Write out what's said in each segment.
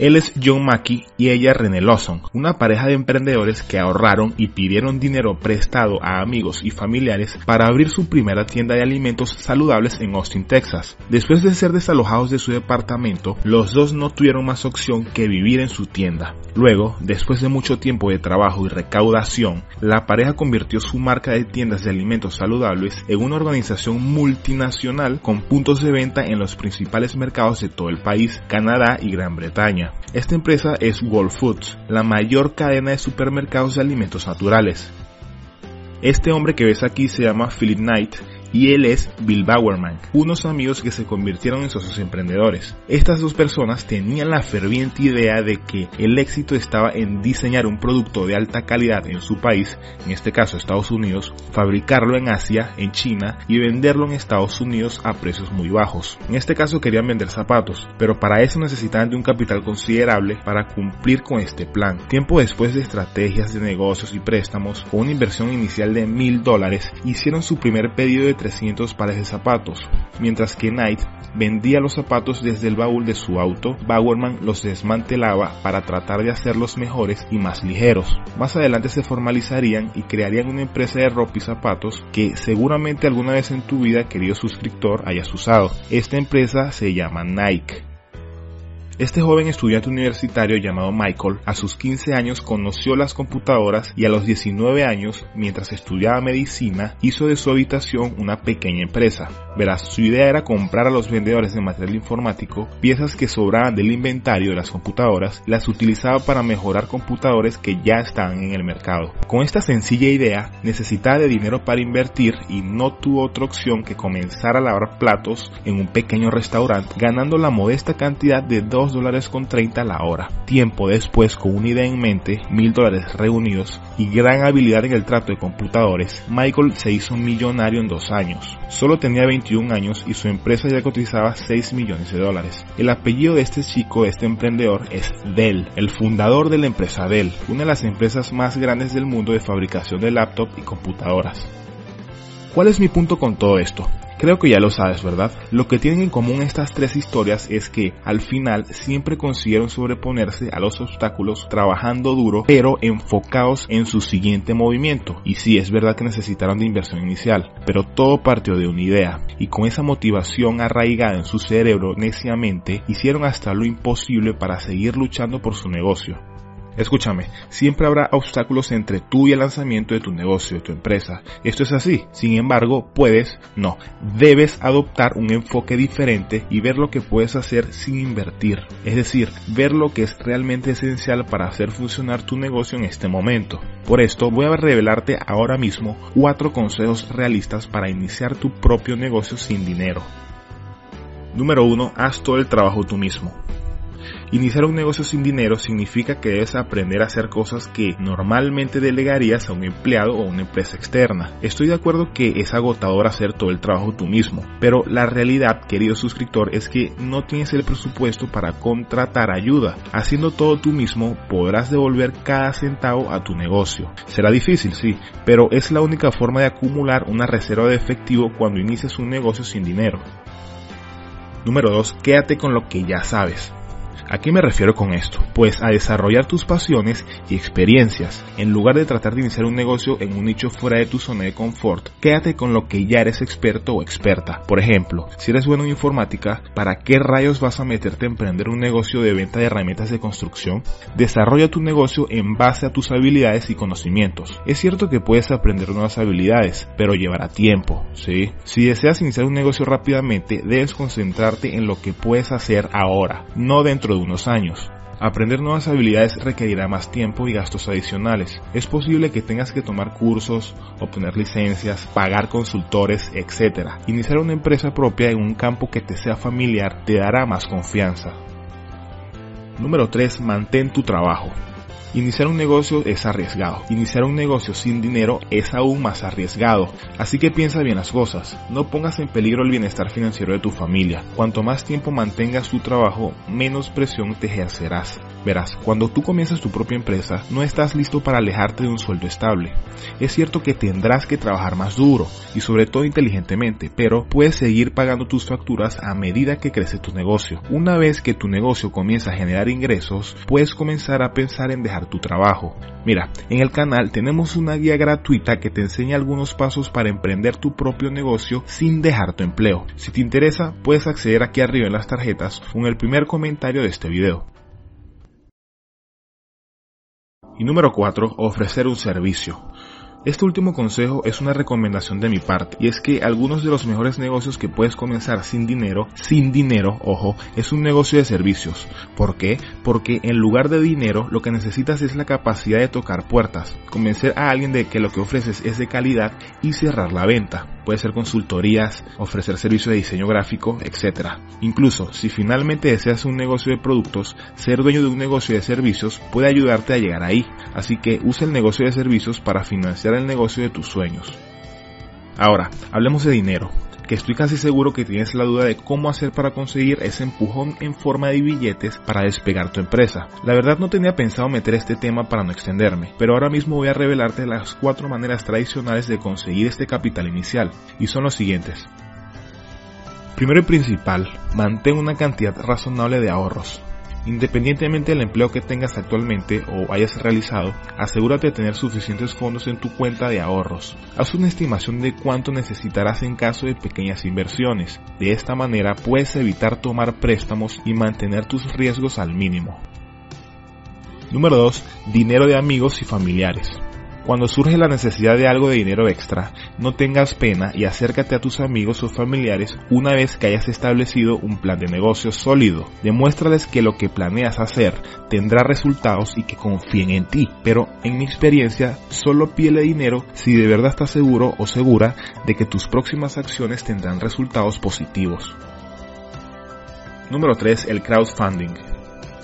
Él es John Mackey y ella René Lawson, una pareja de emprendedores que ahorraron y pidieron dinero prestado a amigos y familiares para abrir su primera tienda de alimentos saludables en Austin, Texas. Después de ser desalojados de su departamento, los dos no tuvieron más opción que vivir en su tienda. Luego, después de mucho tiempo de trabajo y recaudación, la pareja convirtió su marca de tiendas de alimentos saludables en una organización multinacional con puntos de venta en los principales mercados de todo el país, Canadá y Gran Bretaña. Esta empresa es Whole Foods, la mayor cadena de supermercados de alimentos naturales. Este hombre que ves aquí se llama Philip Knight y él es Bill Bowerman, unos amigos que se convirtieron en socios emprendedores. Estas dos personas tenían la ferviente idea de que el éxito estaba en diseñar un producto de alta calidad en su país, en este caso Estados Unidos, fabricarlo en Asia, en China y venderlo en Estados Unidos a precios muy bajos. En este caso querían vender zapatos, pero para eso necesitaban de un capital considerable para cumplir con este plan. Tiempo después de estrategias de negocios y préstamos, con una inversión inicial de mil dólares, hicieron su primer pedido de 300 pares de zapatos. Mientras que Knight vendía los zapatos desde el baúl de su auto, Bowerman los desmantelaba para tratar de hacerlos mejores y más ligeros. Más adelante se formalizarían y crearían una empresa de ropa y zapatos que seguramente alguna vez en tu vida, querido suscriptor, hayas usado. Esta empresa se llama Nike. Este joven estudiante universitario llamado Michael a sus 15 años conoció las computadoras y a los 19 años, mientras estudiaba medicina, hizo de su habitación una pequeña empresa. Verás, su idea era comprar a los vendedores de material informático piezas que sobraban del inventario de las computadoras las utilizaba para mejorar computadores que ya estaban en el mercado. Con esta sencilla idea, necesitaba de dinero para invertir y no tuvo otra opción que comenzar a lavar platos en un pequeño restaurante, ganando la modesta cantidad de 2 dólares con 30 la hora. Tiempo después, con una idea en mente, mil dólares reunidos y gran habilidad en el trato de computadores, Michael se hizo millonario en dos años. Solo tenía 21 años y su empresa ya cotizaba 6 millones de dólares. El apellido de este chico, este emprendedor, es Dell, el fundador de la empresa Dell, una de las empresas más grandes del mundo de fabricación de laptop y computadoras. ¿Cuál es mi punto con todo esto? Creo que ya lo sabes, ¿verdad? Lo que tienen en común estas tres historias es que al final siempre consiguieron sobreponerse a los obstáculos trabajando duro, pero enfocados en su siguiente movimiento. Y sí, es verdad que necesitaron de inversión inicial, pero todo partió de una idea. Y con esa motivación arraigada en su cerebro neciamente, hicieron hasta lo imposible para seguir luchando por su negocio. Escúchame, siempre habrá obstáculos entre tú y el lanzamiento de tu negocio, de tu empresa. Esto es así. Sin embargo, puedes, no, debes adoptar un enfoque diferente y ver lo que puedes hacer sin invertir. Es decir, ver lo que es realmente esencial para hacer funcionar tu negocio en este momento. Por esto voy a revelarte ahora mismo cuatro consejos realistas para iniciar tu propio negocio sin dinero. Número 1. Haz todo el trabajo tú mismo. Iniciar un negocio sin dinero significa que debes aprender a hacer cosas que normalmente delegarías a un empleado o una empresa externa. Estoy de acuerdo que es agotador hacer todo el trabajo tú mismo, pero la realidad, querido suscriptor, es que no tienes el presupuesto para contratar ayuda. Haciendo todo tú mismo podrás devolver cada centavo a tu negocio. Será difícil, sí, pero es la única forma de acumular una reserva de efectivo cuando inicias un negocio sin dinero. Número 2. Quédate con lo que ya sabes. ¿A qué me refiero con esto? Pues a desarrollar tus pasiones y experiencias. En lugar de tratar de iniciar un negocio en un nicho fuera de tu zona de confort, quédate con lo que ya eres experto o experta. Por ejemplo, si eres bueno en informática, ¿para qué rayos vas a meterte a emprender un negocio de venta de herramientas de construcción? Desarrolla tu negocio en base a tus habilidades y conocimientos. Es cierto que puedes aprender nuevas habilidades, pero llevará tiempo, ¿sí? Si deseas iniciar un negocio rápidamente, debes concentrarte en lo que puedes hacer ahora, no dentro de unos años. Aprender nuevas habilidades requerirá más tiempo y gastos adicionales. Es posible que tengas que tomar cursos, obtener licencias, pagar consultores, etc. Iniciar una empresa propia en un campo que te sea familiar te dará más confianza. Número 3. Mantén tu trabajo. Iniciar un negocio es arriesgado. Iniciar un negocio sin dinero es aún más arriesgado. Así que piensa bien las cosas. No pongas en peligro el bienestar financiero de tu familia. Cuanto más tiempo mantengas tu trabajo, menos presión te ejercerás. Verás, cuando tú comienzas tu propia empresa, no estás listo para alejarte de un sueldo estable. Es cierto que tendrás que trabajar más duro y sobre todo inteligentemente, pero puedes seguir pagando tus facturas a medida que crece tu negocio. Una vez que tu negocio comienza a generar ingresos, puedes comenzar a pensar en dejar tu trabajo. Mira, en el canal tenemos una guía gratuita que te enseña algunos pasos para emprender tu propio negocio sin dejar tu empleo. Si te interesa, puedes acceder aquí arriba en las tarjetas con el primer comentario de este video. Y número 4, ofrecer un servicio. Este último consejo es una recomendación de mi parte y es que algunos de los mejores negocios que puedes comenzar sin dinero, sin dinero, ojo, es un negocio de servicios. ¿Por qué? Porque en lugar de dinero lo que necesitas es la capacidad de tocar puertas, convencer a alguien de que lo que ofreces es de calidad y cerrar la venta puede ser consultorías, ofrecer servicios de diseño gráfico, etc. Incluso, si finalmente deseas un negocio de productos, ser dueño de un negocio de servicios puede ayudarte a llegar ahí. Así que usa el negocio de servicios para financiar el negocio de tus sueños. Ahora, hablemos de dinero que estoy casi seguro que tienes la duda de cómo hacer para conseguir ese empujón en forma de billetes para despegar tu empresa. La verdad no tenía pensado meter este tema para no extenderme, pero ahora mismo voy a revelarte las cuatro maneras tradicionales de conseguir este capital inicial, y son los siguientes. Primero y principal, mantén una cantidad razonable de ahorros. Independientemente del empleo que tengas actualmente o hayas realizado, asegúrate de tener suficientes fondos en tu cuenta de ahorros. Haz una estimación de cuánto necesitarás en caso de pequeñas inversiones. De esta manera puedes evitar tomar préstamos y mantener tus riesgos al mínimo. Número 2. Dinero de amigos y familiares. Cuando surge la necesidad de algo de dinero extra, no tengas pena y acércate a tus amigos o familiares una vez que hayas establecido un plan de negocio sólido. Demuéstrales que lo que planeas hacer tendrá resultados y que confíen en ti. Pero en mi experiencia, solo pídele dinero si de verdad estás seguro o segura de que tus próximas acciones tendrán resultados positivos. Número 3. El crowdfunding.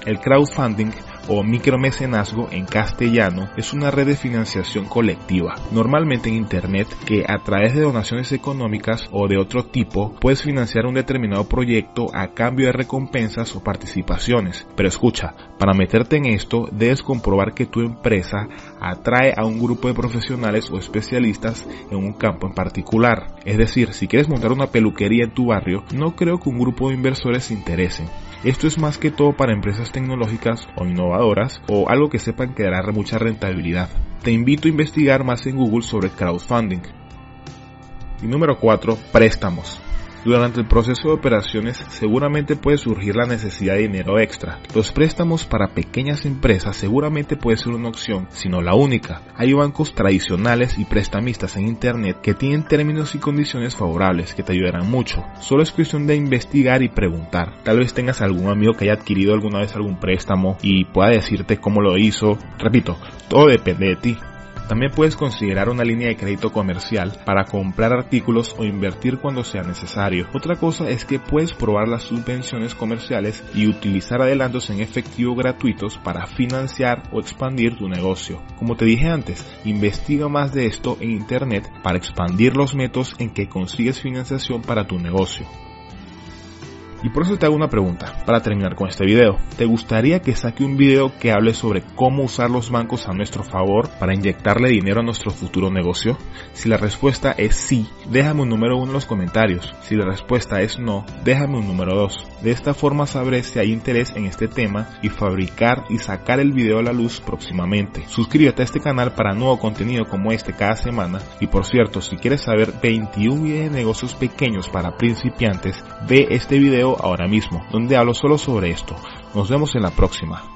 El crowdfunding o micromecenazgo en castellano es una red de financiación colectiva, normalmente en Internet, que a través de donaciones económicas o de otro tipo puedes financiar un determinado proyecto a cambio de recompensas o participaciones. Pero escucha, para meterte en esto debes comprobar que tu empresa atrae a un grupo de profesionales o especialistas en un campo en particular. Es decir, si quieres montar una peluquería en tu barrio, no creo que un grupo de inversores se interesen. Esto es más que todo para empresas tecnológicas o innovadoras o algo que sepan que dará mucha rentabilidad. Te invito a investigar más en Google sobre crowdfunding. Y número 4, préstamos. Durante el proceso de operaciones seguramente puede surgir la necesidad de dinero extra. Los préstamos para pequeñas empresas seguramente puede ser una opción, sino la única. Hay bancos tradicionales y prestamistas en Internet que tienen términos y condiciones favorables que te ayudarán mucho. Solo es cuestión de investigar y preguntar. Tal vez tengas algún amigo que haya adquirido alguna vez algún préstamo y pueda decirte cómo lo hizo. Repito, todo depende de ti. También puedes considerar una línea de crédito comercial para comprar artículos o invertir cuando sea necesario. Otra cosa es que puedes probar las subvenciones comerciales y utilizar adelantos en efectivo gratuitos para financiar o expandir tu negocio. Como te dije antes, investiga más de esto en internet para expandir los métodos en que consigues financiación para tu negocio. Y por eso te hago una pregunta para terminar con este video. ¿Te gustaría que saque un video que hable sobre cómo usar los bancos a nuestro favor para inyectarle dinero a nuestro futuro negocio? Si la respuesta es sí, déjame un número uno en los comentarios. Si la respuesta es no, déjame un número dos. De esta forma sabré si hay interés en este tema y fabricar y sacar el video a la luz próximamente. Suscríbete a este canal para nuevo contenido como este cada semana. Y por cierto, si quieres saber 21 videos de negocios pequeños para principiantes, ve este video ahora mismo, donde hablo solo sobre esto. Nos vemos en la próxima.